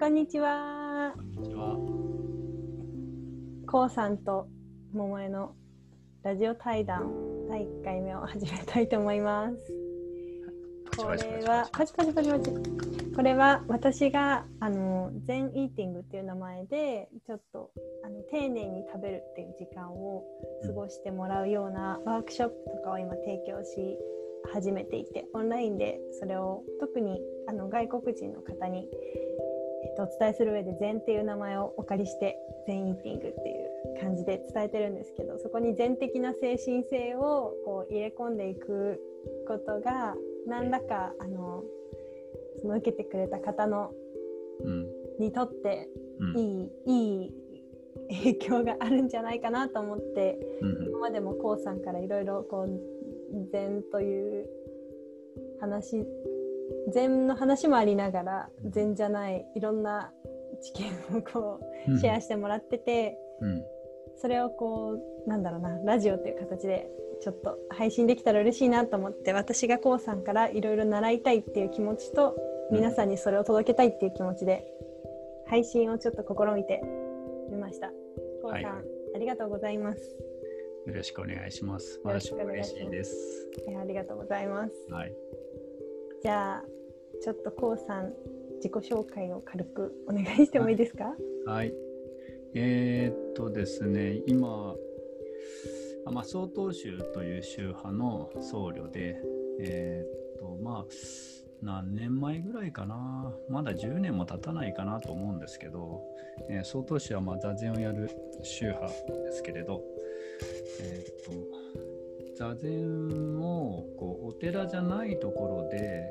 こんにちは。こんにちは。こうさんと桃江のラジオ対談第1回目を始めたいと思います。これはパチパチパチパチ。これは私があの全イーティングっていう名前でちょっとあの丁寧に食べるっていう時間を過ごしてもらうようなワークショップとかを今提供し始めていてオンラインでそれを特にあの外国人の方に、えっと、お伝えする上で禅っていう名前をお借りして全イーティングっていう感じで伝えてるんですけどそこに全的な精神性をこう入れ込んでいくことが何らかあのその受けてくれた方の、うん、にとっていい、うん、いい影響があるんじゃないかなと思って、うん、今までも k o さんからいろいろこう禅という話禅の話もありながら禅じゃないいろんな知見をこうシェアしてもらってて、うん、それをこうなんだろうなラジオっていう形でちょっと配信できたら嬉しいなと思って私が k o さんからいろいろ習いたいっていう気持ちと皆さんにそれを届けたいっていう気持ちで配信をちょっと試みてみました。k o さん、はい、ありがとうございます。よろしくお願いします。私も嬉しいです。ありがとうございます。はい。じゃあ、ちょっとこうさん、自己紹介を軽くお願いしてもいいですか？はい。えー、っとですね、今、まあ、曹洞宗という宗派の僧侶で、えー、っと、まあ、何年前ぐらいかな、まだ10年も経たないかなと思うんですけど、えー、曹洞宗はまあ座禅をやる宗派ですけれど、えっ、と座禅をこうお寺じゃないところで、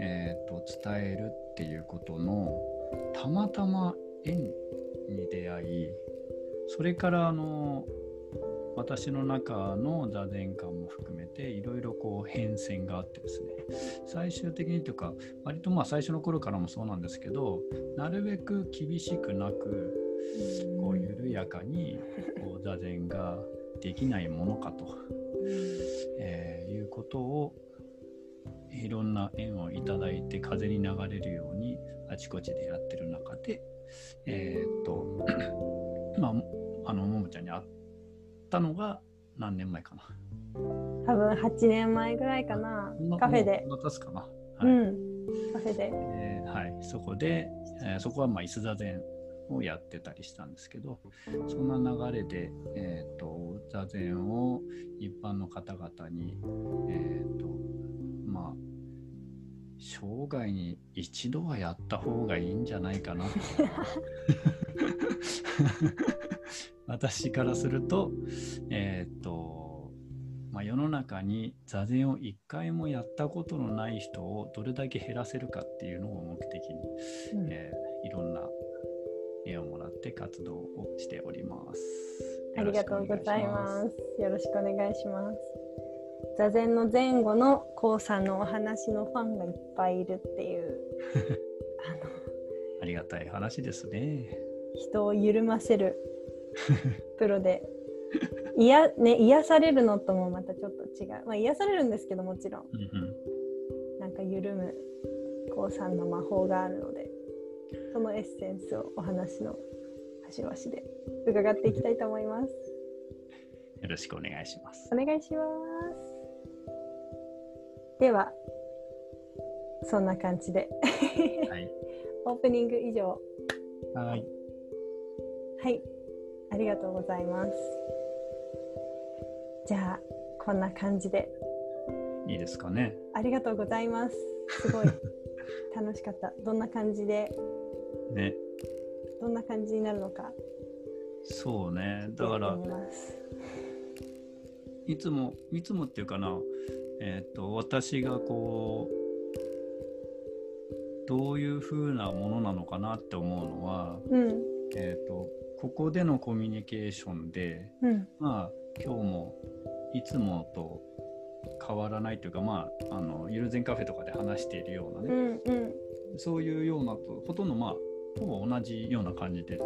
えーと、伝えるっていうことのたまたま縁に出会いそれからあの私の中の座禅観も含めていろいろこう変遷があってですね。最終的にというか割とまあ最初の頃からもそうなんですけどなるべく厳しくなくこう緩やかにこう座禅ができないものかと、えー、いうことをいろんな縁をいただいて風に流れるようにあちこちでやってる中でえー、っとまああのももちゃんに会ったのが何年前かな。多分8年前ぐらいかな。カフェで。渡すかな、はい、うん、カフェで、えー、はい、そこで、えー、そこはまあ椅子座禅をやってたりしたんですけどそんな流れで、えーと、座禅を一般の方々に、えーとまあ、生涯に一度はやった方がいいんじゃないかなと。私からすると,、えーとまあ、世の中に座禅を一回もやったことのない人をどれだけ減らせるかっていうのを目的に、うん、えー、いろんな絵をもらって活動をしております。ありがとうございます。よろしくお願いします。座禅の前後の k さんのお話のファンがいっぱいいるっていうあのありがたい話ですね。人を緩ませるプロで。いやね、癒されるのともまたちょっと違う。まあ、癒されるんですけどもちろん。なんか緩む k さんの魔法があるので。そのエッセンスをお話の端々で伺っていきたいと思います。よろしくお願いします。お願いします。では、そんな感じではい、オープニング以上。はい。はい、ありがとうございます。じゃあ、こんな感じで。いいですかね。ありがとうございます。すごい楽しかった。どんな感じでね。どんな感じになるのか。そうね。だからいつもいつもっていうかなえっ、ー、と私がこうどういうふうなものなのかなって思うのは、うん、えっ、ー、とここでのコミュニケーションで、うん、まあ今日もいつもと変わらないというかまああのゆるぜんカフェとかで話しているようなね、うんうん、そういうようなとほとんどまあほぼ同じような感じで。